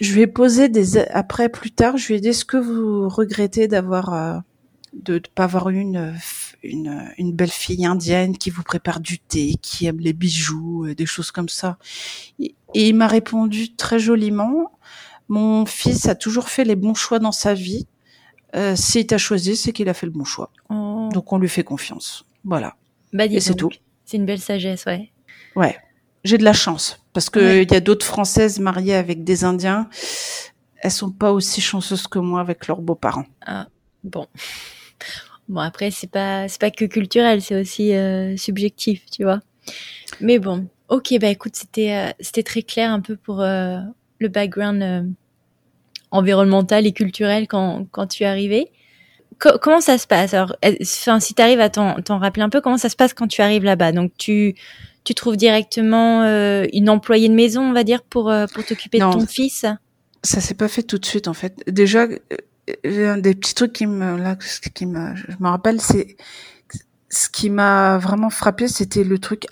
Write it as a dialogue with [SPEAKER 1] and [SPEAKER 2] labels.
[SPEAKER 1] je lui ai posé des après plus tard, je lui ai dit est-ce que vous regrettez d'avoir euh, de ne pas avoir eu une, une une belle fille indienne qui vous prépare du thé, qui aime les bijoux, euh, des choses comme ça. Et, il m'a répondu très joliment mon fils a toujours fait les bons choix dans sa vie. Euh, S'il t'a choisi, c'est qu'il a fait le bon choix.
[SPEAKER 2] Oh.
[SPEAKER 1] Donc on lui fait confiance. Voilà.
[SPEAKER 2] Bah,
[SPEAKER 1] Et c'est tout.
[SPEAKER 2] C'est une belle sagesse, ouais.
[SPEAKER 1] Ouais. J'ai de la chance parce que
[SPEAKER 2] Ouais.
[SPEAKER 1] il y a d'autres Françaises mariées avec des Indiens. Elles sont pas aussi chanceuses que moi avec leurs beaux-parents.
[SPEAKER 2] Bon. Bon, après, c'est pas, c'est pas que culturel, c'est aussi euh, subjectif, tu vois. Mais bon. Ok, bah écoute, c'était, euh, c'était très clair un peu pour euh, le background euh, environnemental et culturel quand, quand tu es arrivé. Co- comment ça se passe? Alors, enfin, si tu arrives à t'en, t'en rappeler un peu, comment ça se passe quand tu arrives là-bas? Donc, tu, tu trouves directement euh, une employée de maison, on va dire, pour, euh, pour t'occuper de ton fils?
[SPEAKER 1] Ça s'est pas fait tout de suite en fait. Déjà, euh, un des petits trucs qui me là qui me je me rappelle c'est ce qui m'a vraiment frappé, c'était le truc